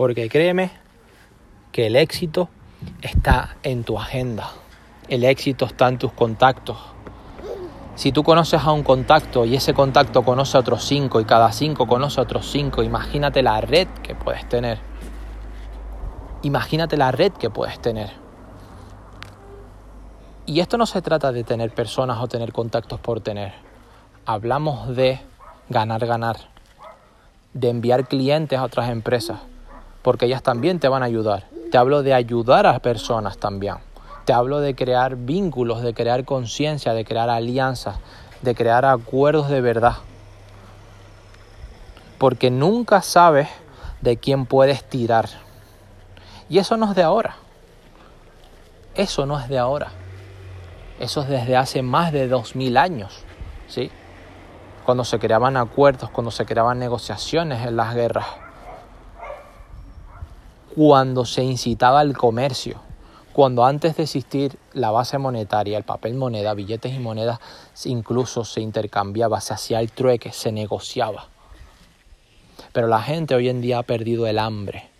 Porque créeme que el éxito está en tu agenda. El éxito está en tus contactos. Si tú conoces a un contacto y ese contacto conoce a otros cinco y cada cinco conoce a otros cinco, imagínate la red que puedes tener. Imagínate la red que puedes tener. Y esto no se trata de tener personas o tener contactos por tener. Hablamos de ganar, ganar. De enviar clientes a otras empresas. Porque ellas también te van a ayudar. Te hablo de ayudar a personas también. Te hablo de crear vínculos, de crear conciencia, de crear alianzas, de crear acuerdos de verdad. Porque nunca sabes de quién puedes tirar. Y eso no es de ahora. Eso no es de ahora. Eso es desde hace más de dos mil años. ¿sí? Cuando se creaban acuerdos, cuando se creaban negociaciones en las guerras. Cuando se incitaba al comercio cuando antes de existir la base monetaria, el papel moneda, billetes y monedas, incluso se intercambiaba, se hacía el trueque, se negociaba. Pero la gente hoy en día ha perdido el hambre,